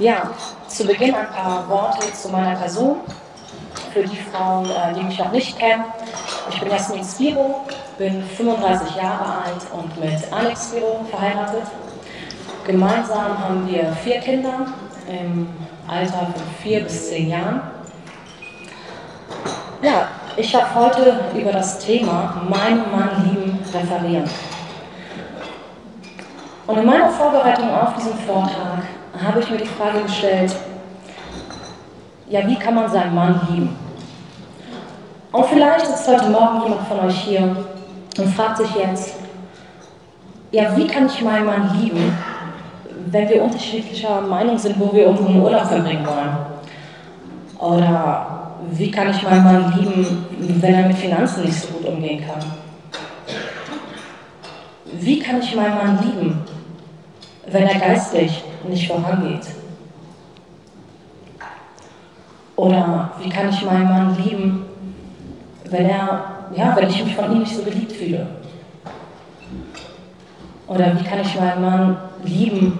Ja, zu Beginn ein paar Worte zu meiner Person. Für die Frauen, äh, die mich noch nicht kennen. Ich bin Jasmin Spiro, bin 35 Jahre alt und mit Alex Spiro verheiratet. Gemeinsam haben wir vier Kinder im Alter von vier bis zehn Jahren. Ja, ich habe heute über das Thema Meinen Mann lieben referieren. Und in meiner Vorbereitung auf diesen Vortrag habe ich mir die Frage gestellt, ja, wie kann man seinen Mann lieben? Und vielleicht ist heute Morgen jemand von euch hier und fragt sich jetzt, ja, wie kann ich meinen Mann lieben, wenn wir unterschiedlicher Meinung sind, wo wir unseren Urlaub verbringen wollen? Oder wie kann ich meinen Mann lieben, wenn er mit Finanzen nicht so gut umgehen kann? Wie kann ich meinen Mann lieben, wenn er geistlich nicht vorangeht? Oder wie kann ich meinen Mann lieben, wenn er, ja, wenn ich mich von ihm nicht so geliebt fühle? Oder wie kann ich meinen Mann lieben,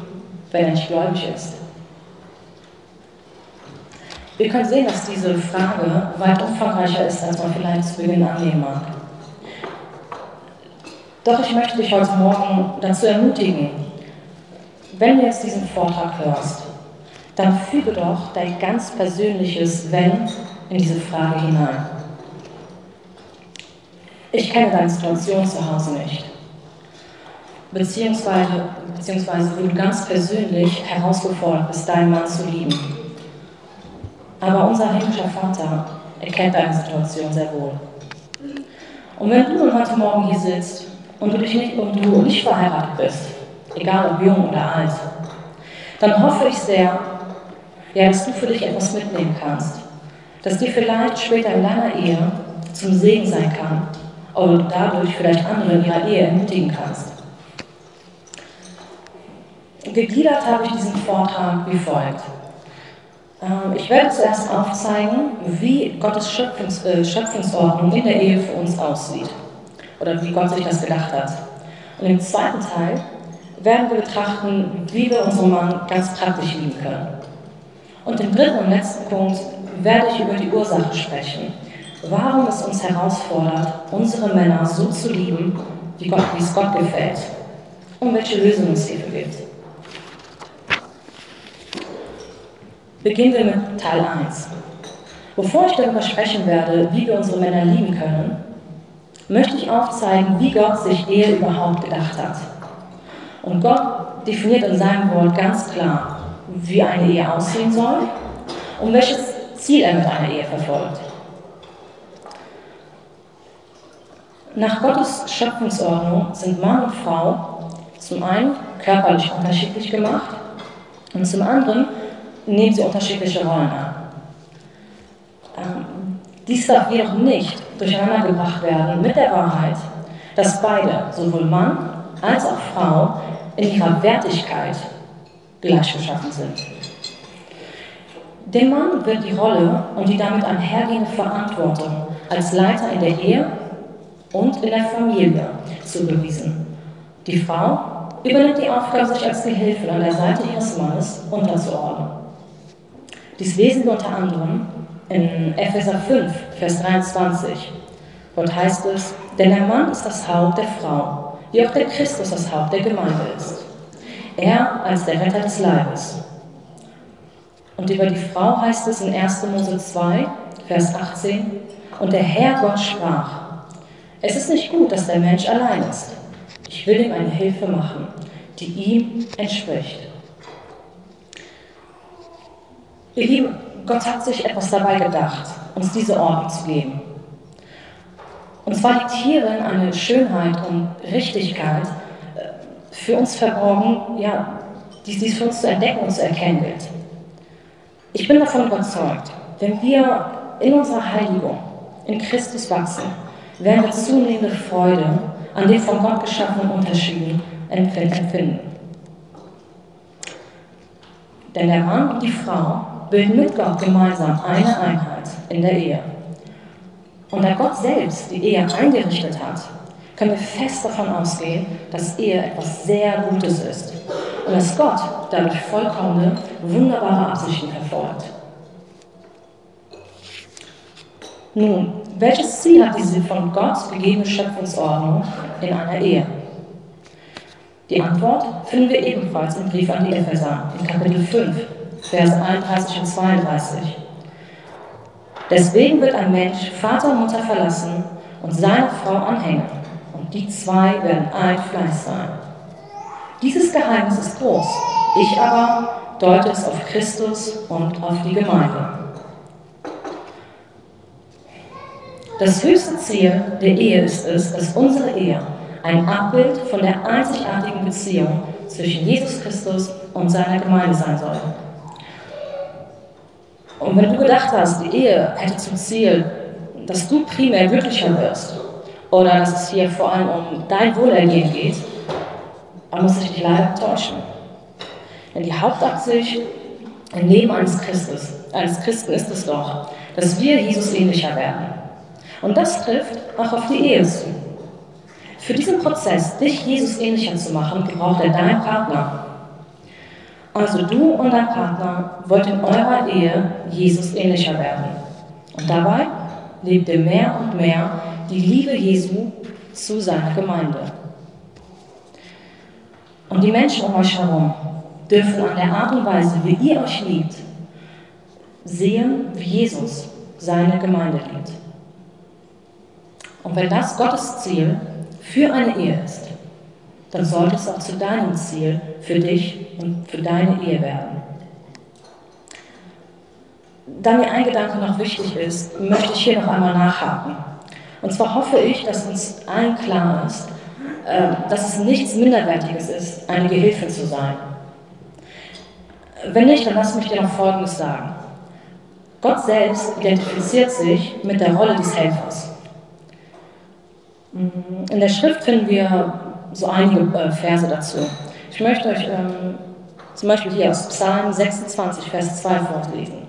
wenn er nicht gläubig ist? Wir können sehen, dass diese Frage weit umfangreicher ist, als man vielleicht zu Beginn annehmen mag. Doch ich möchte dich heute Morgen dazu ermutigen, wenn du jetzt diesen Vortrag hörst, dann füge doch dein ganz persönliches Wenn in diese Frage hinein. Ich kenne deine Situation zu Hause nicht. Beziehungsweise, beziehungsweise wo du ganz persönlich herausgefordert bist, deinen Mann zu lieben. Aber unser himmlischer Vater erkennt deine Situation sehr wohl. Und wenn du heute Morgen hier sitzt und du, dich nicht, und du nicht verheiratet bist, egal ob jung oder alt, dann hoffe ich sehr, ja, dass du für dich etwas mitnehmen kannst, dass dir vielleicht später in deiner Ehe zum Segen sein kann oder du dadurch vielleicht andere in ihrer Ehe ermutigen kannst. Gegliedert habe ich diesen Vortrag wie folgt. Ähm, ich werde zuerst aufzeigen, wie Gottes Schöpfungs äh, Schöpfungsordnung in der Ehe für uns aussieht oder wie Gott sich das gedacht hat. Und im zweiten Teil werden wir betrachten, wie wir unseren Mann ganz praktisch lieben können. Und im dritten und letzten Punkt werde ich über die Ursache sprechen, warum es uns herausfordert, unsere Männer so zu lieben, wie, Gott, es Gott gefällt und welche Lösungen es hierfür gibt. Beginnen wir mit Teil 1. Bevor ich darüber sprechen werde, wie wir unsere Männer lieben können, möchte ich aufzeigen, wie Gott sich Ehe überhaupt gedacht hat. Und Gott definiert in seinem Wort ganz klar, wie eine Ehe aussehen soll und welches Ziel er mit einer Ehe verfolgt. Nach Gottes Schöpfungsordnung sind Mann und Frau zum einen körperlich unterschiedlich gemacht und zum anderen nehmen sie unterschiedliche Rollen an. Ähm, dies darf jedoch nicht durcheinander gebracht werden mit der Wahrheit, dass beide, sowohl Mann als auch Frau, in ihrer Wertigkeit gleich geschaffen sind. Dem Mann wird die Rolle und die damit einhergehende Verantwortung als Leiter in der Ehe und in der Familie zugewiesen. Die Frau übernimmt die Aufgabe, sich als Gehilfe an der Seite ihres Mannes unterzuordnen. Dies lesen wir unter anderem in Epheser 5, Vers 23. Dort heißt es, denn der Mann ist das Haupt der Frau, wie auch der Christus das Haupt der Gemeinde ist. Er als der Retter des Leibes. Und über die Frau heißt es in 1. Mose 2, Vers 18, und der Herr Gott sprach, es ist nicht gut, dass der Mensch allein ist. Ich will ihm eine Hilfe machen, die ihm entspricht. Ihr Lieben, Gott hat sich etwas dabei gedacht, uns diese Ordnung zu geben. Und zwar liegt hierin eine Schönheit und Richtigkeit äh, für uns verborgen, ja, die es für uns zu entdecken und zu erkennen gilt. Ich bin davon überzeugt, wenn wir in unserer Heiligung in Christus wachsen, werden wir zunehmende Freude an den von Gott geschaffenen Unterschieden empfinden. Denn der Mann und die Frau bilden mit Gott gemeinsam eine Einheit in der Ehe. Und da Gott selbst die Ehe eingerichtet hat, können wir fest davon ausgehen, dass Ehe etwas sehr Gutes ist und dass Gott dadurch vollkommene, wunderbare Absichten verfolgt. Nun, welches Ziel hat diese von Gott gegebene Schöpfungsordnung in einer Ehe? Die Antwort finden wir ebenfalls im Brief an die Epheser in Kapitel 5, Verse 31 und 32. Deswegen wird ein Mensch Vater und Mutter verlassen und seine Frau anhängen, und die zwei werden ein Fleisch sein. Dieses Geheimnis ist groß. Ich aber deute es auf Christus und auf die Gemeinde. Das höchste Ziel der Ehe ist es, dass unsere Ehe ein Abbild von der einzigartigen Beziehung zwischen Jesus Christus und seiner Gemeinde sein soll. Und wenn du gedacht hast, die Ehe hätte zum Ziel, dass du primär glücklicher wirst oder dass es hier vor allem um dein Wohlergehen geht, dann muss ich dich leider täuschen. Denn die Hauptabsicht im Leben eines Christus, eines Christen ist es doch, dass wir Jesus ähnlicher werden. Und das trifft auch auf die Ehe zu. Für diesen Prozess, dich Jesus ähnlicher zu machen, gebraucht er deinen Partner. Also du und dein Partner wollt in eurer Ehe Jesus ähnlicher werden. Und dabei lebt ihr mehr und mehr die Liebe Jesu zu seiner Gemeinde. Und die Menschen um euch herum dürfen an der Art und Weise, wie ihr euch liebt, sehen, wie Jesus seine Gemeinde liebt. Und wenn das Gottes Ziel für eine Ehe ist, dann sollte es auch zu deinem Ziel für dich und für deine Ehe werden. Da mir ein Gedanke noch wichtig ist, möchte ich hier noch einmal nachhaken. Und zwar hoffe ich, dass uns allen klar ist, ähm, dass es nichts Minderwertiges ist, eine Gehilfin zu sein. Wenn nicht, dann lass mich dir noch Folgendes sagen. Gott selbst identifiziert sich mit der Rolle des Helfers. In der Schrift finden wir so einige äh, Verse dazu. Ich möchte euch ähm, zum Beispiel hier aus Psalm 26, Vers 2 vorlesen.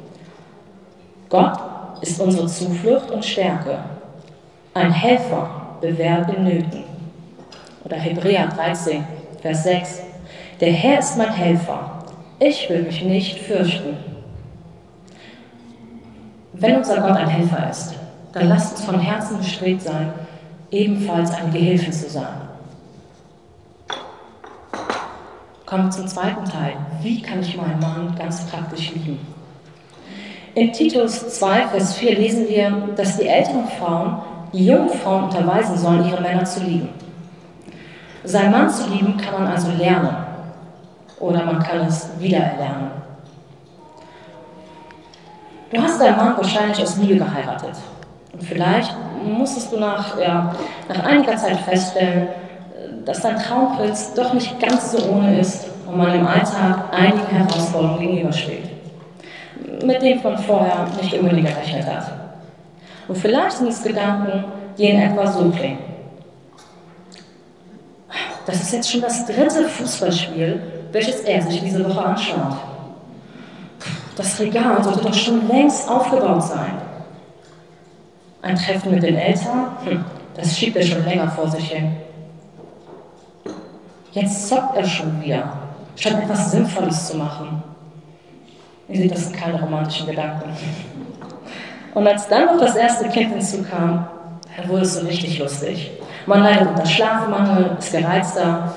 Gott ist unsere Zuflucht und Stärke, ein Helfer bewährt in Nöten. Oder Hebräer 13, Vers 6. Der Herr ist mein Helfer, ich will mich nicht fürchten. Wenn unser Gott ein Helfer ist, dann lasst uns von Herzen bestrebt sein, ebenfalls eine Gehilfin zu sein. Kommen wir zum zweiten Teil. Wie kann ich meinen Mann ganz praktisch lieben? In Titus 2, Vers 4 lesen wir, dass die älteren Frauen die jungen Frauen unterweisen sollen, ihre Männer zu lieben. Sein Mann zu lieben kann man also lernen oder man kann es wiedererlernen. Du hast deinen Mann wahrscheinlich aus Liebe geheiratet. Und vielleicht musstest du nach, ja, nach einiger Zeit feststellen, dass dein Traumprinz doch nicht ganz so ohne ist und man im Alltag einigen Herausforderungen gegenübersteht, mit denen man vorher nicht unbedingt gerechnet hat. Und vielleicht sind es Gedanken, die in etwa so klingen. Das ist jetzt schon das dritte Fußballspiel, welches er sich diese Woche anschaut. Das Regal sollte doch schon längst aufgebaut sein. Ein Treffen mit den Eltern, hm, das schiebt er schon länger vor sich hin. Jetzt zockt er schon wieder, statt etwas Sinnvolles zu machen. Ihr seht, das sind keine romantischen Gedanken. Und als dann noch das erste Kind hinzukam, dann wurde es so richtig lustig. Man leidet unter Schlafmangel, ist gereizter.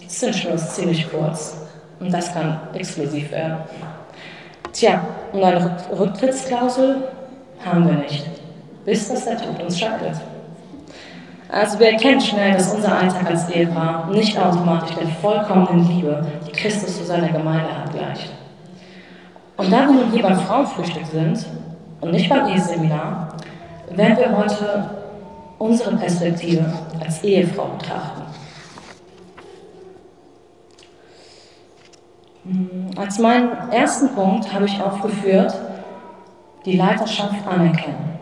Die Zündschnur ist ziemlich kurz. Und das kann explosiv werden. Tja, und eine Rücktrittsklausel haben wir nicht, bis das der Tod uns scheidet. Also wir erkennen schnell, dass unser Alltag als Ehepaar nicht automatisch der vollkommenen Liebe, die Christus zu seiner Gemeinde hat, gleicht. Und da wir nun hier beim Frauenfrühstück sind und nicht beim Eheseminar, werden wir heute unsere Perspektive als Ehefrau betrachten. Als meinen ersten Punkt habe ich aufgeführt, die Leiterschaft anerkennen.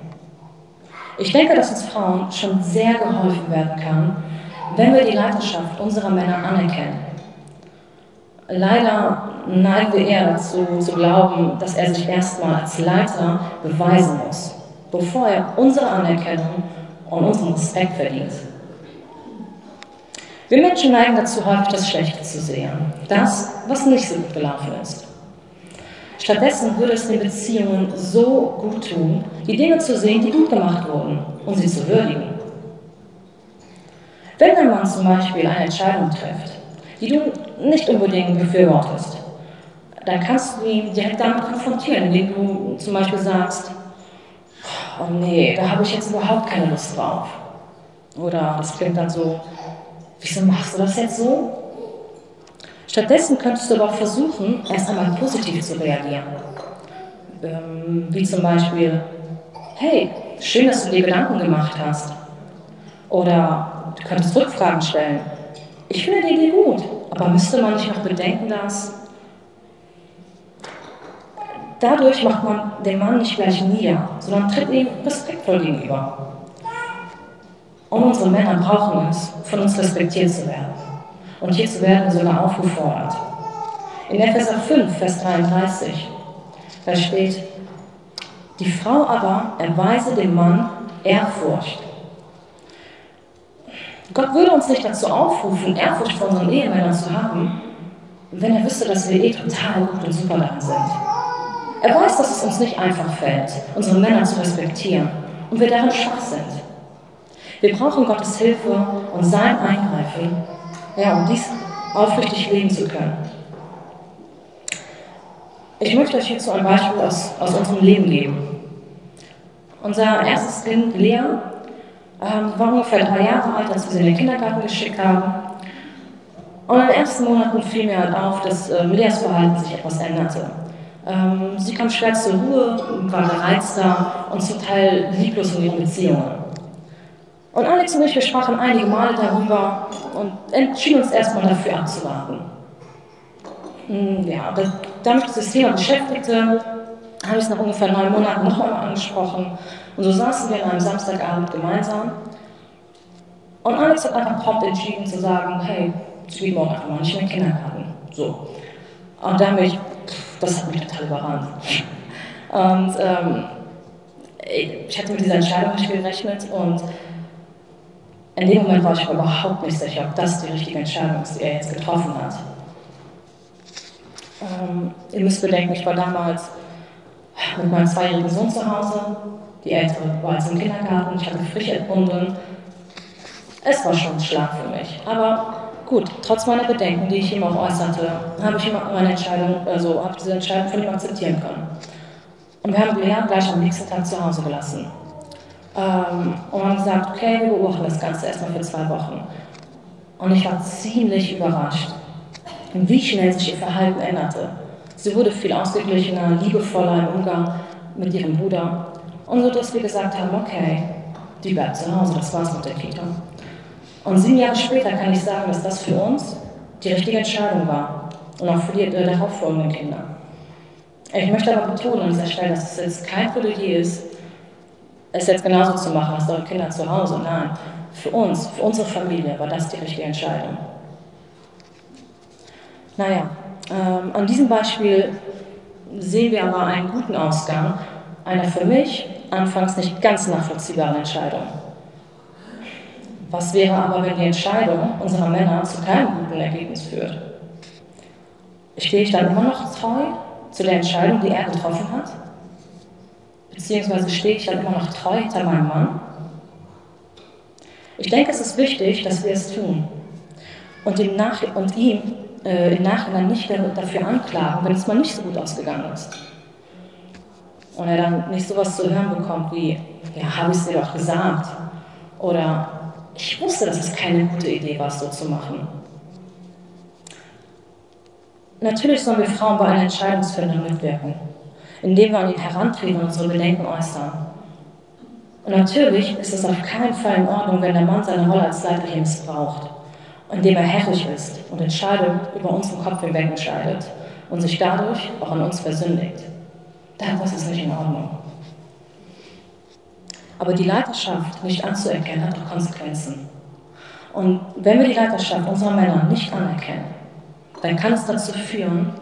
Ich denke, dass uns Frauen schon sehr geholfen werden kann, wenn wir die Leiterschaft unserer Männer anerkennen. Leider neigen wir eher dazu, zu glauben, dass er sich erstmal als Leiter beweisen muss, bevor er unsere Anerkennung und unseren Respekt verdient. Wir Menschen neigen dazu, häufig das Schlechte zu sehen, das, was nicht so gut gelaufen ist. Stattdessen würde es den Beziehungen so gut tun, die Dinge zu sehen, die gut gemacht wurden und sie zu würdigen. Wenn ein Mann zum Beispiel eine Entscheidung trifft, die du nicht unbedingt befürwortest, dann kannst du ihn direkt damit konfrontieren, indem du zum Beispiel sagst, oh nee, da habe ich jetzt überhaupt keine Lust drauf. Oder das klingt dann so, wieso machst du das jetzt so? Stattdessen könntest du aber auch versuchen, erst einmal positiv zu reagieren. Ähm, wie zum Beispiel, hey, schön, dass du dir Gedanken gemacht hast. Oder du könntest Rückfragen stellen. Ich finde die Idee gut, aber müsste man nicht noch bedenken, dass dadurch macht man den Mann nicht gleich nieder, sondern tritt ihm respektvoll gegenüber. Und unsere Männer brauchen es, von uns respektiert zu werden. Und hierzu werden sogar aufgefordert. In Epheser 5, Vers 33, da steht, die Frau aber erweise dem Mann Ehrfurcht. Gott würde uns nicht dazu aufrufen, Ehrfurcht vor unseren Ehemännern zu haben, wenn er wüsste, dass wir eh total gut und super daran sind. Er weiß, dass es uns nicht einfach fällt, unsere Männer zu respektieren und wir darin schwach sind. Wir brauchen Gottes Hilfe und sein Eingreifen, ja, um dies aufrichtig leben zu können. Ich möchte euch hierzu ein Beispiel aus, aus unserem Leben geben. Unser erstes Kind, Lea, ähm, war ungefähr drei Jahre alt, als wir sie in den Kindergarten geschickt haben. Und in den ersten Monaten fiel mir halt auf, dass äh, Leas Verhalten sich etwas änderte. Ähm, sie kam schwer zur Ruhe, war gereizter und zum Teil lieblos in ihren Beziehungen. Und Alex und ich, wir sprachen einige Male darüber und entschieden uns erstmal dafür abzuwarten. Hm, ja, da mich dieses Thema beschäftigte, habe ich es nach ungefähr neun Monaten noch einmal angesprochen. Und so saßen wir an einem Samstagabend gemeinsam. Und Alex hat einfach prompt entschieden zu sagen, hey, ich morgen einfach mal nicht mehr in den Kindergarten. So. Und dann bin ich, das hat mich total überrannt. Und ähm, ich hatte mit dieser Entscheidung nicht gerechnet und in dem Moment war ich überhaupt nicht sicher, ob das die richtige Entscheidung ist, die er jetzt getroffen hat. Ähm, ihr müsst bedenken, ich war damals mit meinem zweijährigen Sohn zu Hause. Die Ältere war jetzt im Kindergarten, ich hatte frisch entbunden. Es war schon ein Schlag für mich. Aber gut, trotz meiner Bedenken, die ich ihm auch äußerte, habe ich meine Entscheidung, also habe diese Entscheidung von ihm akzeptieren können. Und wir haben Lea gleich am nächsten Tag zu Hause gelassen. Ähm, und haben gesagt, okay, wir beobachten das Ganze erstmal für zwei Wochen. Und ich war ziemlich überrascht, wie schnell sich ihr Verhalten änderte. Sie wurde viel ausgeglichener, liebevoller im Umgang mit ihrem Bruder. Und so, dass wir gesagt haben, okay, die bleibt zu Hause, das war's mit der Kita. Und sieben Jahre später kann ich sagen, dass das für uns die richtige Entscheidung war. Und auch für die äh, darauffolgenden Kinder. Ich möchte aber betonen an dieser Stelle, dass es jetzt kein Plädoyer ist, es jetzt genauso zu machen als eure Kinder zu Hause. Nein, für uns, für unsere Familie war das die richtige Entscheidung. Naja, ähm, an diesem Beispiel sehen wir aber einen guten Ausgang einer für mich anfangs nicht ganz nachvollziehbaren Entscheidung. Was wäre aber, wenn die Entscheidung unserer Männer zu keinem guten Ergebnis führt? Stehe ich dann immer noch treu zu der Entscheidung, die er getroffen hat? Beziehungsweise stehe ich dann immer noch treu hinter meinem Mann? Ich denke, es ist wichtig, dass wir es tun und, ihm, nach, und ihm äh, im Nachhinein nicht dafür anklagen, wenn es mal nicht so gut ausgegangen ist. Und er dann nicht sowas zu hören bekommt wie, ja, habe ich es dir doch gesagt. Oder ich wusste, dass es keine gute Idee war, so zu machen. Natürlich sollen wir Frauen bei einer Entscheidungsfindung mitwirken indem wir an ihn herantreten und unsere Bedenken äußern. Und natürlich ist es auf keinen Fall in Ordnung, wenn der Mann seine Rolle als Leiter hier missbraucht, indem er herrlich ist und Entscheidungen über unseren Kopf hinweg entscheidet und sich dadurch auch an uns versündigt. Das ist nicht in Ordnung. Aber die Leiterschaft nicht anzuerkennen hat auch Konsequenzen. Und wenn wir die Leiterschaft unserer Männer nicht anerkennen, dann kann es dazu führen,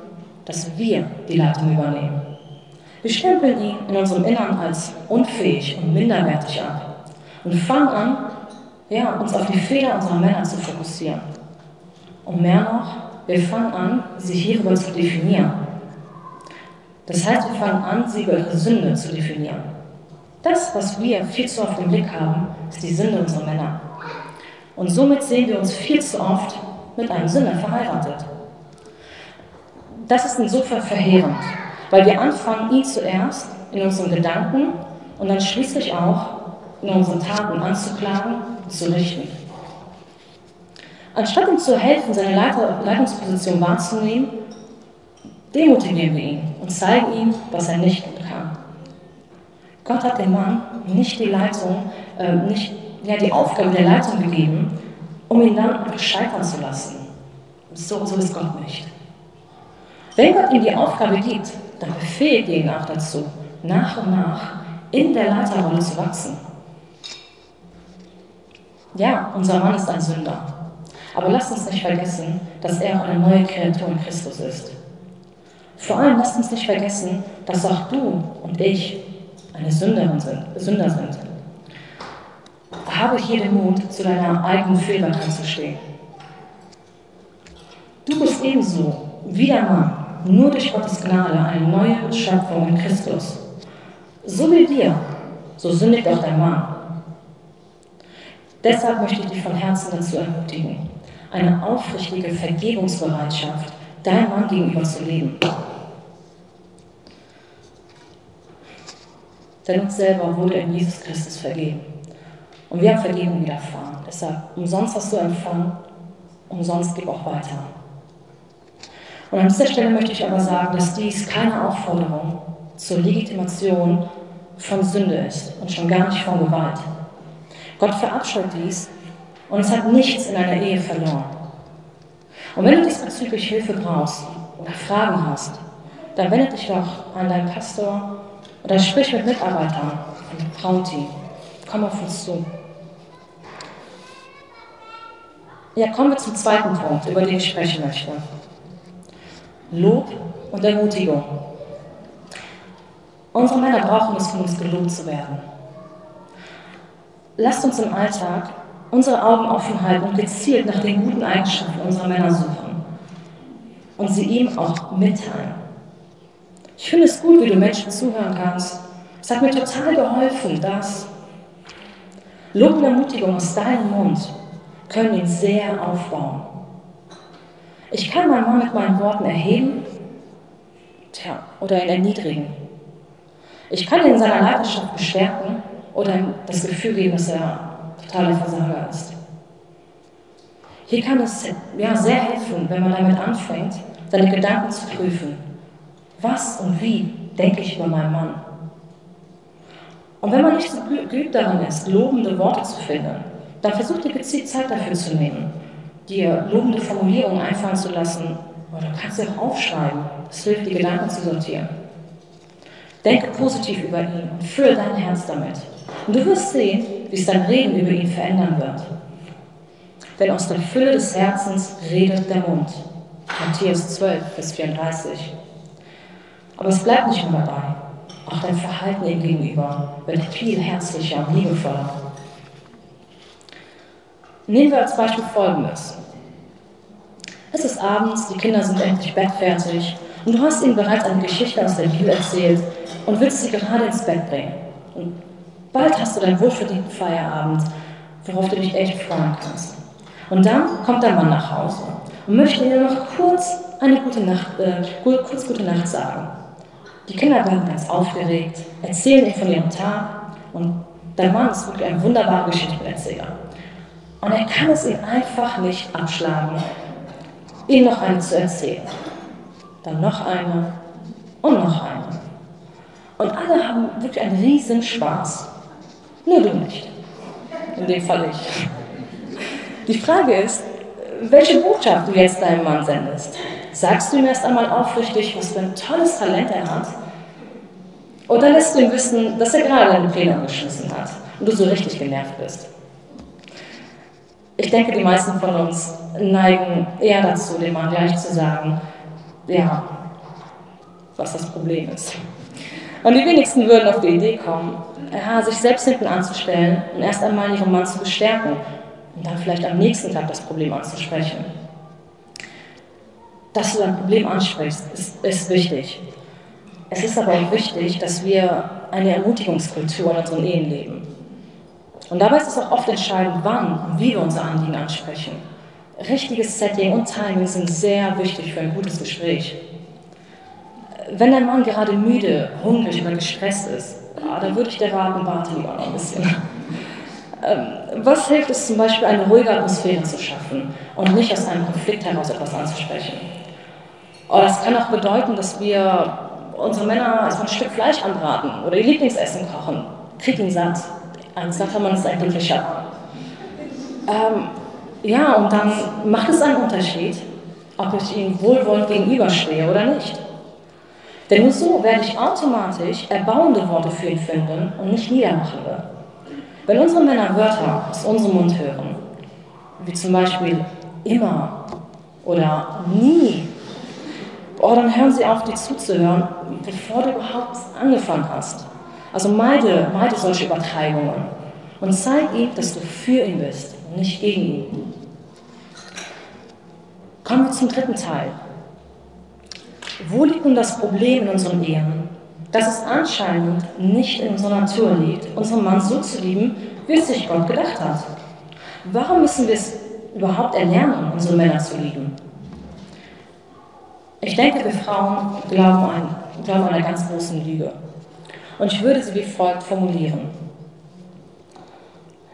dass wir die Leitung übernehmen. Wir stempeln ihn in unserem Innern als unfähig und minderwertig ab und fangen an, ja, uns auf die Fehler unserer Männer zu fokussieren. Und mehr noch, wir fangen an, sie hierüber zu definieren. Das heißt, wir fangen an, sie über ihre Sünde zu definieren. Das, was wir viel zu oft im Blick haben, ist die Sünde unserer Männer. Und somit sehen wir uns viel zu oft mit einem Sünder verheiratet. Das ist insofern verheerend, weil wir anfangen, ihn zuerst in unseren Gedanken und dann schließlich auch in unseren Taten anzuklagen und zu richten. Anstatt ihm zu helfen, seine Leitungsposition wahrzunehmen, demotivieren wir ihn und zeigen ihm, was er nicht gut kann. Gott hat dem Mann nicht die Leitung, äh, nicht ja, die Aufgabe der Leitung gegeben, um ihn dann scheitern zu lassen. So, so ist Gott nicht. Wenn Gott ihm die Aufgabe gibt, dann befähigt ihn auch dazu, nach und nach in der Leiterrolle zu wachsen. Ja, unser Mann ist ein Sünder. Aber lasst uns nicht vergessen, dass er auch eine neue Kreatur in Christus ist. Vor allem lasst uns nicht vergessen, dass auch du und ich eine Sünderin sind, Sünder sind. Habe hier den Mut, zu deiner eigenen Fehlbarkeit zu stehen. Du bist ebenso wie der Mann, nur durch Gottes Gnade eine neue Schöpfung in Christus. So wie wir, so sündigt auch dein Mann. Deshalb möchte ich dich von Herzen dazu ermutigen, eine aufrichtige Vergebungsbereitschaft deinem Mann gegenüber zu leben. Denn uns selber wurde in Jesus Christus vergeben. Und wir haben Vergebung widerfahren. Deshalb, umsonst hast du empfangen, umsonst gib auch weiter. Und an dieser Stelle möchte ich aber sagen, dass dies keine Aufforderung zur Legitimation von Sünde ist und schon gar nicht von Gewalt. Gott verabscheut dies und es hat nichts in deiner Ehe verloren. Und wenn du diesbezüglich Hilfe brauchst oder Fragen hast, dann wende dich doch an deinen Pastor oder sprich mit Mitarbeitern im Frauenteam. Komm auf uns zu. Ja, kommen wir zum zweiten Punkt, über den ich sprechen möchte. Lob und Ermutigung. Unsere Männer brauchen es, von uns gelobt zu werden. Lasst uns im Alltag unsere Augen offen halten und gezielt nach den guten Eigenschaften unserer Männer suchen und sie ihm auch mitteilen. Ich finde es gut, wie du Menschen zuhören kannst. Es hat mir total geholfen, dass Lob und Ermutigung aus deinem Mund können ihn sehr aufbauen. Ich kann meinen Mann mit meinen Worten erheben tja, oder ihn erniedrigen. Ich kann ihn in seiner Leidenschaft bestärken oder ihm das Gefühl geben, dass er totaler Versager ist. Hier kann es ja, sehr helfen, wenn man damit anfängt, seine Gedanken zu prüfen. Was und wie denke ich über meinen Mann? Und wenn man nicht so geübt darin ist, lobende Worte zu finden, dann versucht ihr gezielt Zeit dafür zu nehmen, dir lobende Formulierungen einfallen zu lassen oder du kannst sie auch aufschreiben. Das hilft, die Gedanken zu sortieren. Denke positiv über ihn und fülle dein Herz damit. Und du wirst sehen, wie es dein Reden über ihn verändern wird. Denn aus der Fülle des Herzens redet der Mund. Matthäus 12, Vers 34. Aber es bleibt nicht nur dabei. Auch dein Verhalten ihm gegenüber wird viel herzlicher und liebevoller. Nehmen wir als Beispiel Folgendes. Es ist abends, die Kinder sind endlich bettfertig und du hast ihnen bereits eine Geschichte aus der Bibel erzählt und willst sie gerade ins Bett bringen. Und bald hast du deinen wohlverdienten Feierabend, worauf du dich echt freuen kannst. Und dann kommt dein Mann nach Hause und möchte dir noch kurz eine gute Nacht, äh, kurz gute Nacht sagen. Die Kinder werden ganz aufgeregt, erzählen ihm von ihrem Tag und dein Mann ist wirklich ein wunderbarer Geschichtenerzähler. Und er kann es ihm einfach nicht abschlagen, ihnen noch eine zu erzählen. Dann noch eine und noch eine. Und alle haben wirklich einen riesen Spaß. Nur du nicht. In dem Fall ich. Die Frage ist, welche Botschaft du jetzt deinem Mann sendest. Sagst du ihm erst einmal aufrichtig, was für ein tolles Talent er hat? Oder lässt du ihm wissen, dass er gerade deine Pläne angeschissen hat und du so richtig genervt bist? Ich denke, die meisten von uns neigen eher dazu, dem Mann gleich zu sagen, ja, was das Problem ist. Und die wenigsten würden auf die Idee kommen, ja, sich selbst hinten anzustellen und erst einmal ihren Mann zu bestärken und dann vielleicht am nächsten Tag das Problem anzusprechen. dass du dein Problem ansprichst, ist, ist wichtig. Es ist aber auch wichtig, dass wir eine Ermutigungskultur in unseren Ehen leben. Und dabei ist es auch oft entscheidend, wann und wie wir unser Anliegen ansprechen. Richtiges Setting und Timing sind sehr wichtig für ein gutes Gespräch. Wenn dein Mann gerade müde, hungrig oder gestresst ist, dann würde ich dir raten, warte lieber noch ein bisschen. Ähm, was hilft es zum Beispiel, eine ruhige Atmosphäre zu schaffen und nicht aus einem Konflikt heraus etwas anzusprechen? Oder das kann auch bedeuten, dass wir unsere Männer also ein Stück Fleisch anbraten oder ihr Lieblingsessen kochen. Krieg ihn satt. Ein satter Mann ist ein glücklicher ähm, Ja, und dann macht es einen Unterschied, ob ich ihm wohlwollend gegenüberstehe oder nicht. Denn nur so werde ich automatisch erbauende Worte für ihn finden und nicht niedermachende. Wenn unsere Männer Wörter aus unserem Mund hören, wie zum Beispiel immer oder nie, oh, dann hören sie auf, dir zuzuhören, bevor du überhaupt angefangen hast. Also meide, meide solche Übertreibungen und zeig ihm, dass du für ihn bist und nicht gegen ihn. Kommen wir zum dritten Teil. Wo liegt nun das Problem in unseren Ehen? Dass es anscheinend nicht in unserer Natur liegt, unseren Mann so zu lieben, wie es sich Gott gedacht hat. Warum müssen wir es überhaupt erlernen, unsere Männer zu lieben? Ich denke, wir Frauen glauben an, glauben einer ganz großen Lüge. Und ich würde sie wie folgt formulieren.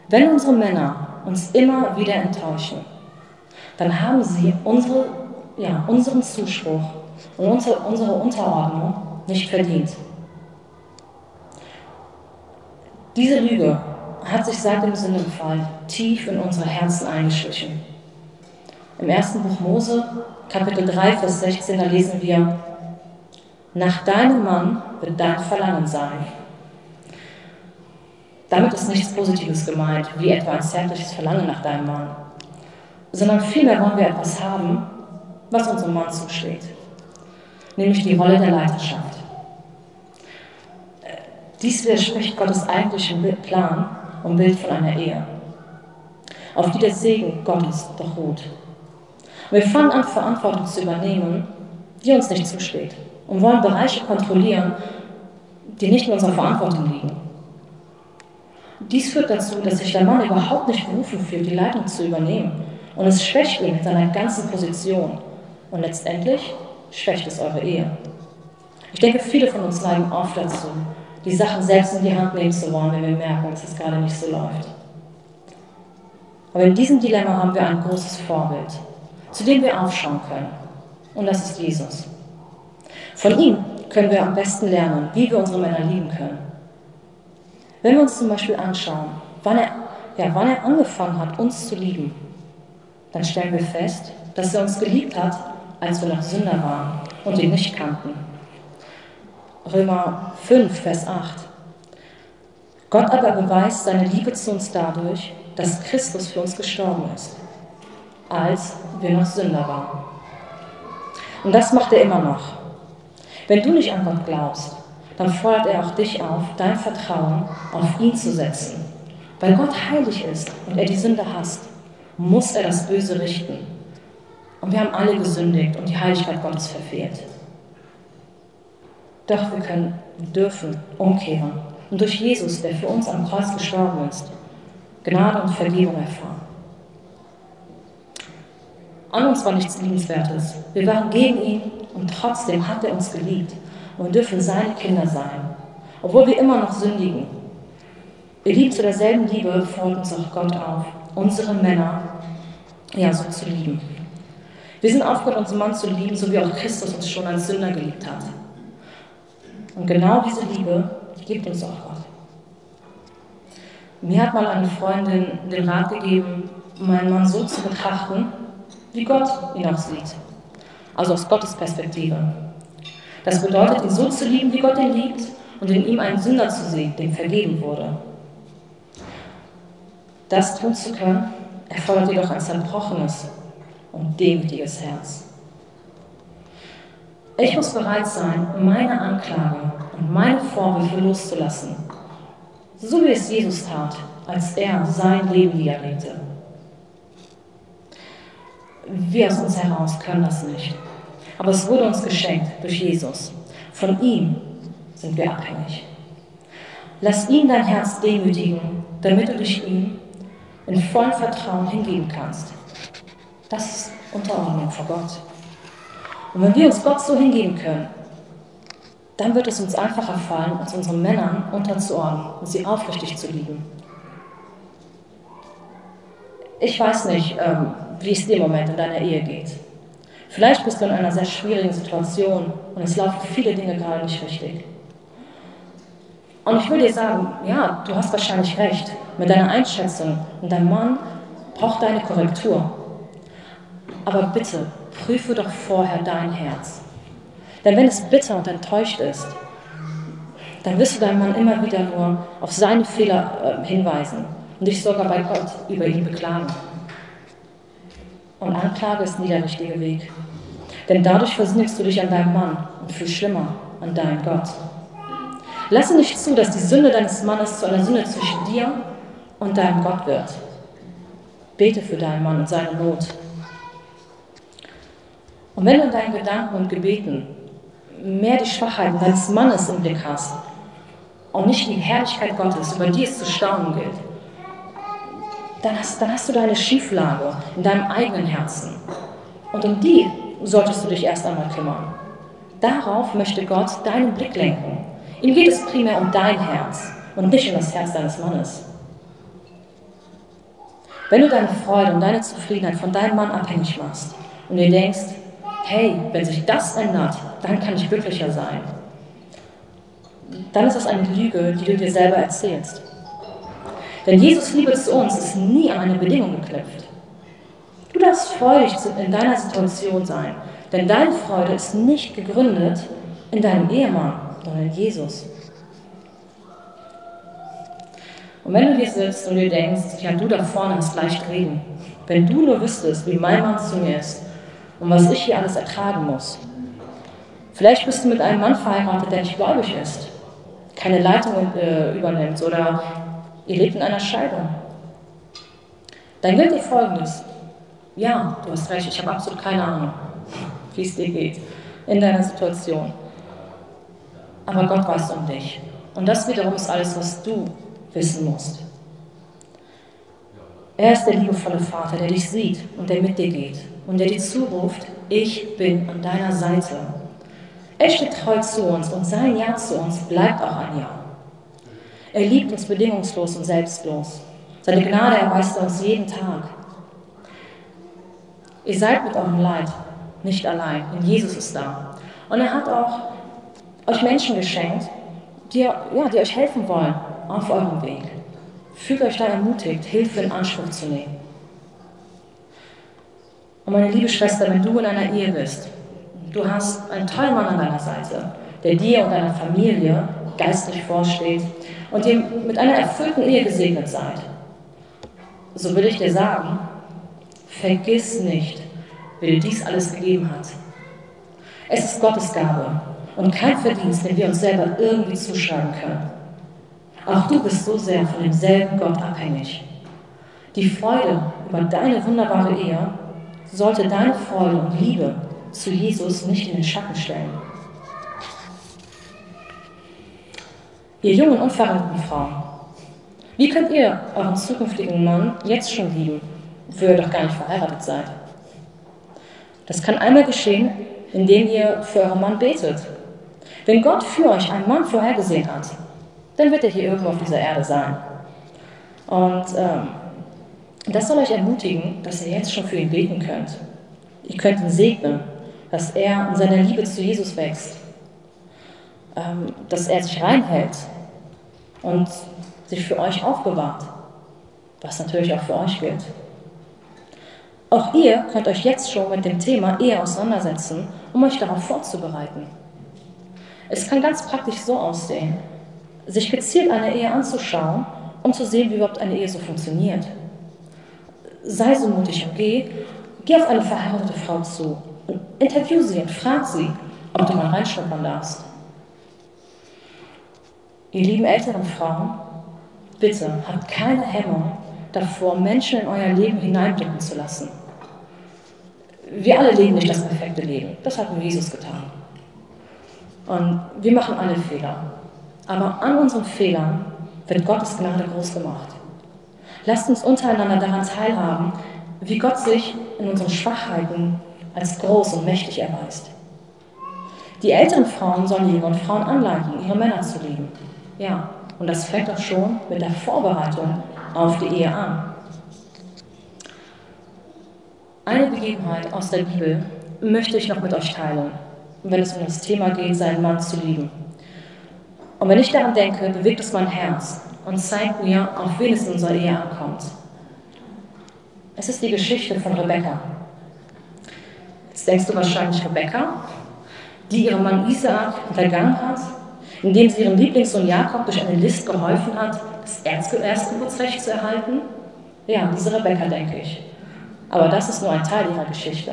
Wenn unsere Männer uns immer wieder enttäuschen, dann haben sie unsere, ja, unseren Zuspruch und unsere, unsere Unterordnung nicht verdient. Diese Lüge hat sich seit dem Sündenfall tief in unsere Herzen eingeschlichen. Im ersten Buch Mose, Kapitel 3, Vers 16, da lesen wir, nach deinem Mann wird dein Verlangen sein. Damit ist nichts Positives gemeint, wie etwa ein zärtliches Verlangen nach deinem Mann, sondern vielmehr wollen wir etwas haben, was unserem Mann zusteht nämlich die Rolle der Leiterschaft. Dies widerspricht Gottes eigentlichen Plan und Bild von einer Ehe, auf die der Segen Gottes doch ruht. Wir fangen an, Verantwortung zu übernehmen, die uns nicht zusteht, und wollen Bereiche kontrollieren, die nicht in unserer Verantwortung liegen. Dies führt dazu, dass sich der Mann überhaupt nicht berufen fühlt, die Leitung zu übernehmen. Und es schwächt ihn in seiner ganzen Position. Und letztendlich schwächt es eure Ehe. Ich denke, viele von uns neigen oft dazu, die Sachen selbst in die Hand nehmen zu wollen, wenn wir merken, dass es gerade nicht so läuft. Aber in diesem Dilemma haben wir ein großes Vorbild, zu dem wir aufschauen können. Und das ist Jesus. Von ihm können wir am besten lernen, wie wir unsere Männer lieben können. Wenn wir uns zum Beispiel anschauen, wann er, ja, wann er angefangen hat, uns zu lieben, dann stellen wir fest, dass er uns geliebt hat, als wir noch Sünder waren und ihn nicht kannten. Römer 5, Vers 8. Gott aber beweist seine Liebe zu uns dadurch, dass Christus für uns gestorben ist, als wir noch Sünder waren. Und das macht er immer noch. Wenn du nicht an Gott glaubst, dann fordert er auch dich auf, dein Vertrauen auf ihn zu setzen. Weil Gott heilig ist und er die Sünde hasst, muss er das Böse richten und wir haben alle gesündigt und die Heiligkeit Gottes verfehlt. Doch wir können, dürfen umkehren und durch Jesus, der für uns am Kreuz gestorben ist, Gnade und Vergebung erfahren. An uns war nichts Liebenswertes. Wir waren gegen ihn und trotzdem hat er uns geliebt. Und dürfen seine Kinder sein, obwohl wir immer noch sündigen. Lieb zu derselben Liebe fordert uns auch Gott auf, unsere Männer ja so zu lieben. Wir sind aufgehört, unseren Mann zu lieben, so wie auch Christus uns schon als Sünder geliebt hat. Und genau diese Liebe gibt uns auch Gott. Mir hat mal eine Freundin den Rat gegeben, meinen Mann so zu betrachten, wie Gott ihn auch sieht. Also aus Gottes Perspektive. Das bedeutet, ihn so zu lieben, wie Gott ihn liebt und in ihm einen Sünder zu sehen, dem vergeben wurde. Das tun zu können, erfordert jedoch ein zerbrochenes, und demütiges Herz. Ich muss bereit sein, meine Anklage und meine Vorwürfe loszulassen, so wie es Jesus tat, als er sein Leben niederlegte. Wir aus uns heraus können das nicht. Aber es wurde uns geschenkt durch Jesus. Von ihm sind wir abhängig. Lass ihn dein Herz demütigen, damit du dich ihm in vollem Vertrauen hingeben kannst. Das ist Unterordnung vor Gott. Und wenn wir uns Gott so hingeben können, dann wird es uns einfacher fallen, uns unseren Männern unterzuordnen und sie aufrichtig zu lieben. Ich weiß nicht, ähm, wie es dir im Moment in deiner Ehe geht. Vielleicht bist du in einer sehr schwierigen Situation und es laufen viele Dinge gerade nicht richtig. Und ich will dir sagen, ja, du hast wahrscheinlich recht mit deiner Einschätzung und dein Mann braucht deine Korrektur. Aber bitte, prüfe doch vorher dein Herz. Denn wenn es bitter und enttäuscht ist, dann wirst du deinen Mann immer wieder nur auf seine Fehler äh, hinweisen und dich sogar bei Gott über ihn beklagen. Und Anklage ist nie der richtige Weg. Denn dadurch versinnigst du dich an deinen Mann und viel schlimmer an deinen Gott. Lasse nicht zu, dass die Sünde deines Mannes zu einer Sünde zwischen dir und deinem Gott wird. Bete für deinen Mann und seine Not. Und wenn du in deinen Gedanken und Gebeten mehr die Schwachheiten deines Mannes im Blick hast und nicht die Herrlichkeit Gottes, über die es zu staunen gilt, dann hast, dann hast du deine Schieflage in deinem eigenen Herzen. Und um die solltest du dich erst einmal kümmern. Darauf möchte Gott deinen Blick lenken. Ihm geht es primär um dein Herz und nicht um das Herz deines Mannes. Wenn du deine Freude und deine Zufriedenheit von deinem Mann abhängig machst und dir denkst, hey, wenn sich das ändert, dann kann ich glücklicher sein, dann ist das eine Lüge, die du dir selber erzählst. Denn Jesus Liebe zu uns ist nie an eine Bedingung geknüpft. Du darfst freudig in deiner Situation sein, denn deine Freude ist nicht gegründet in deinem Ehemann sondern in Jesus. Und wenn du hier sitzt und dir denkst, ja, du da vorne hast leicht reden, wenn du nur wüsstest, wie mein Mann zu mir ist und was ich hier alles ertragen muss. Vielleicht bist du mit einem Mann verheiratet, der nicht gläubig ist, keine Leitung äh, übernimmt oder ihr lebt in einer Scheidung. Dann gilt dir Folgendes. Ja, du hast recht, ich habe absolut keine Ahnung, wie es dir geht in deiner Situation aber Gott weiß um dich. Und das wiederum ist alles, was du wissen musst. Er ist der liebevolle Vater, der dich sieht und der mit dir geht und der dir zuruft, ich bin an deiner Seite. Er steht treu zu uns und sein Ja zu uns bleibt auch ein Ja. Er liebt uns bedingungslos und selbstlos. Seine Gnade erweist er uns jeden Tag. Ihr seid mit eurem Leid nicht allein, denn Jesus ist da. Und er hat auch euch Menschen geschenkt, die, ja, die euch helfen wollen auf eurem Weg. Fühlt euch da ermutigt, Hilfe in Anspruch zu nehmen. Und meine liebe Schwester, wenn du in einer Ehe bist, du hast einen tollen Mann an deiner Seite, der dir und deiner Familie geistlich vorsteht und ihr mit einer erfüllten Ehe gesegnet seid, so will ich dir sagen, vergiss nicht, wer dir dies alles gegeben hat. Es ist Gottes Gabe und kein Verdienst, den wir uns selber irgendwie zuschreiben können. Auch du bist so sehr von demselben Gott abhängig. Die Freude über deine wunderbare Ehe sollte deine Freude und Liebe zu Jesus nicht in den Schatten stellen. Ihr jungen, unverrannten Frauen, wie könnt ihr euren zukünftigen Mann jetzt schon lieben, obwohl ihr doch gar nicht verheiratet seid? Das kann einmal geschehen, indem ihr für euren Mann betet wenn Gott für euch einen Mann vorhergesehen hat, dann wird er hier irgendwo auf dieser Erde sein. Und ähm, das soll euch ermutigen, dass ihr jetzt schon für ihn beten könnt. Ihr könnt ihn segnen, dass er in seiner Liebe zu Jesus wächst, dass er sich reinhält und sich für euch aufbewahrt, was natürlich auch für euch gilt. Auch ihr könnt euch jetzt schon mit dem Thema Ehe auseinandersetzen, um euch darauf vorzubereiten. Es kann ganz praktisch so aussehen, sich gezielt eine Ehe anzuschauen, um zu sehen, wie überhaupt eine Ehe so funktioniert. Sei so mutig und geh, geh auf eine verheiratete Frau zu interview sie und frag sie, ob du mal reinschnuppern darfst. Ihr lieben älteren Frauen, bitte habt keine Hemmung davor, Menschen in euer Leben hineinblicken zu lassen. wir alle leben nicht das perfekte Leben. Das hat nur Jesus getan. Und wir machen alle Fehler. Aber an unseren Fehlern wird Gottes Gnade groß gemacht. Lasst uns untereinander daran teilhaben, wie Gott sich in unseren Schwachheiten als groß und mächtig erweist. Die älteren Frauen sollen die Frauen anleiten, ihre Männer zu lieben. Ja, und das fängt auch schon mit der Vorbereitung auf die Ehe an. Eine Begebenheit aus der Bibel möchte ich noch mit euch teilen, wenn es um das Thema geht, seinen Mann zu lieben. Und wenn ich daran denke, bewegt es mein Herz und zeigt mir, auf wen es in unserer Ehe ankommt. Es ist die Geschichte von Rebekka. Jetzt denkst du wahrscheinlich Rebekka, die ihrem Mann Isaak hintergangen hat, indem sie ihrem Lieblingssohn Jakob durch eine List geholfen hat, das Erstgeburtsrecht zu erhalten? Ja, diese Rebekka, denke ich. Aber das ist nur ein Teil ihrer Geschichte.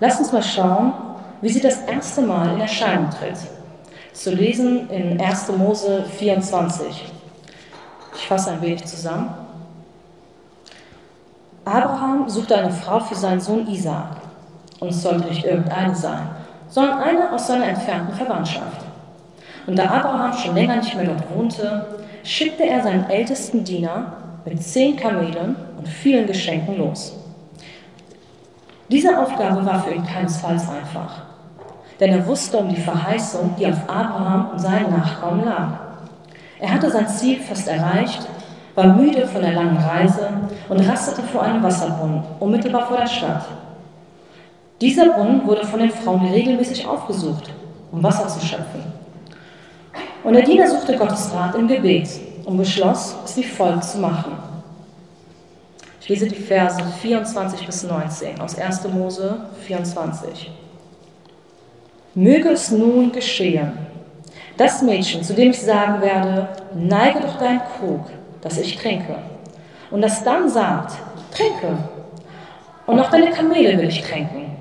Lass uns mal schauen, wie sie das erste Mal in Erscheinung tritt. Zu lesen in 1. Mose 24. Ich fasse ein wenig zusammen. Abraham suchte eine Frau für seinen Sohn Isaak. Und es sollte nicht irgendeine sein, sondern eine aus seiner entfernten Verwandtschaft. Und da Abraham schon länger nicht mehr dort wohnte, schickte er seinen ältesten Diener mit zehn Kamelen und vielen Geschenken los. Diese Aufgabe war für ihn keinesfalls einfach, denn er wusste um die Verheißung, die auf Abraham und seinen Nachkommen lag. Er hatte sein Ziel fast erreicht, war müde von der langen Reise und rastete vor einem Wasserbrunnen, unmittelbar vor der Stadt. Dieser Brunnen wurde von den Frauen regelmäßig aufgesucht, um Wasser zu schöpfen. Und der Diener suchte Gottes Rat im Gebet und beschloss, es wie folgt zu machen. Ich lese die Verse 24 bis 19 aus 1. Mose 24. Möge es nun geschehen, das Mädchen, zu dem ich sagen werde, neige doch deinen Krug, dass ich trinke, und das dann sagt, trinke, und auch deine Kamele will ich tränken.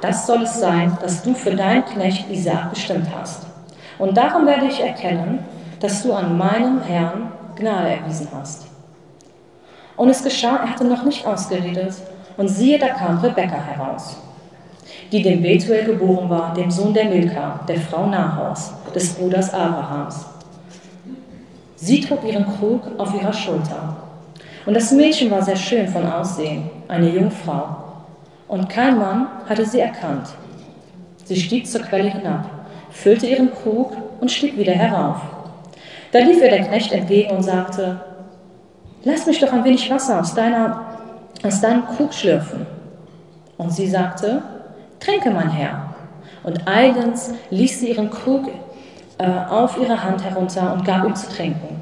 Das soll es sein, dass du für deinen Knecht Isaak bestimmt hast. Und darum werde ich erkennen, dass du an meinem Herrn Gnade erwiesen hast. Und es geschah, er hatte noch nicht ausgeredet, und siehe, da kam Rebekka heraus, die dem Betuel geboren war, dem Sohn der Milka, der Frau Nahors, des Bruders Abrahams. Sie trug ihren Krug auf ihrer Schulter. Und das Mädchen war sehr schön von Aussehen, eine Jungfrau. Und kein Mann hatte sie erkannt. Sie stieg zur Quelle hinab, füllte ihren Krug und stieg wieder herauf. Da lief ihr der Knecht entgegen und sagte, lass mich doch ein wenig Wasser aus, deiner, aus deinem Krug schlürfen. Und sie sagte, tränke, mein Herr. Und eilends ließ sie ihren Krug äh, auf ihre Hand herunter und gab ihm zu trinken.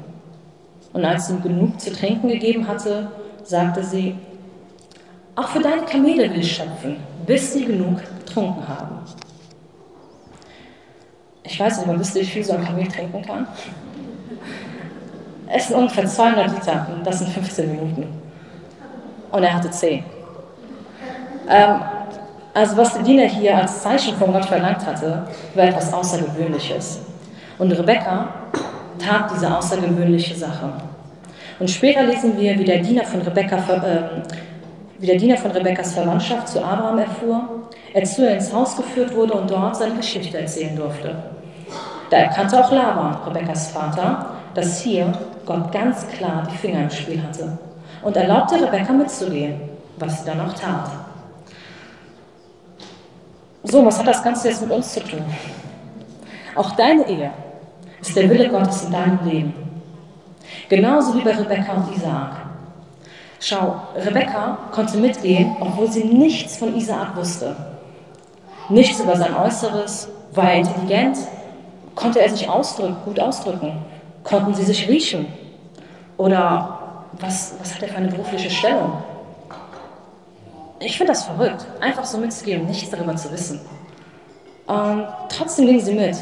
Und als sie ihm genug zu trinken gegeben hatte, sagte sie, auch für deine Kamele will ich schöpfen, bis sie genug getrunken haben. Ich weiß nicht, man wisst ihr, wie viel so ein Kamel trinken kann? Es sind ungefähr 200 Liter, das sind 15 Minuten. Und er hatte 10. Ähm, also was der Diener hier als Zeichen von Gott verlangt hatte, war etwas Außergewöhnliches. Und Rebekka tat diese außergewöhnliche Sache. Und später lesen wir, wie der Diener von Rebekka, äh, wie der Diener von Rebekkas Verwandtschaft zu Abraham erfuhr, er zu ihr ins Haus geführt wurde und dort seine Geschichte erzählen durfte. Da erkannte auch Laban, Rebekkas Vater, dass hier Gott ganz klar die Finger im Spiel hatte und erlaubte Rebekka mitzugehen, was sie dann auch tat. So, was hat das Ganze jetzt mit uns zu tun? Auch deine Ehe ist der Wille Gottes in deinem Leben. Genauso wie bei Rebekka und Isaak. Schau, Rebekka konnte mitgehen, obwohl sie nichts von Isaak wusste. Nichts über sein Äußeres, war er intelligent, konnte er sich ausdrücken, gut ausdrücken, konnten sie sich riechen. Oder was, was hat er für eine berufliche Stellung? Ich finde das verrückt, einfach so mitzugehen, nichts darüber zu wissen. Und trotzdem ging sie mit.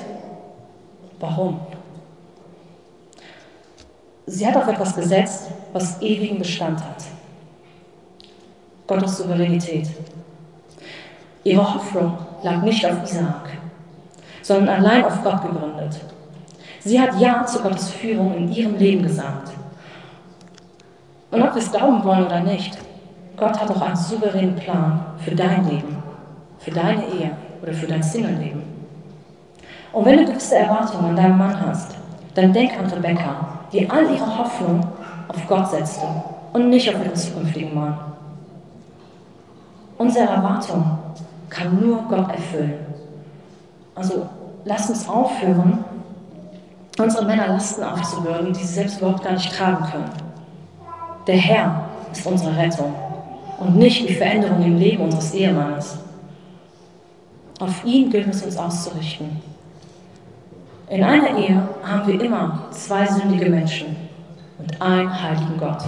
Warum? Sie hat auf etwas gesetzt, was ewigen Bestand hat. Gottes Souveränität. Ihre Hoffnung lag nicht auf Isaak, sondern allein auf Gott gegründet. Sie hat Ja zu Gottes Führung in ihrem Leben gesagt. Und ob wir es glauben wollen oder nicht, Gott hat auch einen souveränen Plan für dein Leben, für deine Ehe oder für dein Single-Leben. Und wenn du gewisse Erwartungen an deinen Mann hast, dann denk an Rebecca, die all ihre Hoffnung auf Gott setzte und nicht auf ihren zukünftigen Mann. Unsere Erwartung kann nur Gott erfüllen. Also lasst uns aufhören, unsere Männer Lasten aufzubürden, die sie selbst überhaupt gar nicht tragen können. Der Herr ist unsere Rettung und nicht die Veränderung im Leben unseres Ehemannes. Auf ihn gilt es uns auszurichten. In einer Ehe haben wir immer zwei sündige Menschen und einen heiligen Gott.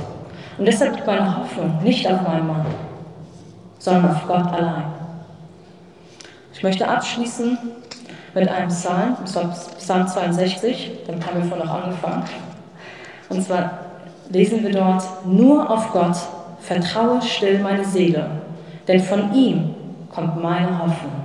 Und deshalb liegt meine Hoffnung nicht auf meinen Mann, sondern auf Gott allein. Ich möchte abschließen mit einem Psalm, Psalm 62, damit haben wir vorhin noch angefangen. Und zwar lesen wir dort, nur auf Gott vertraue still meine Seele, denn von ihm kommt meine Hoffnung.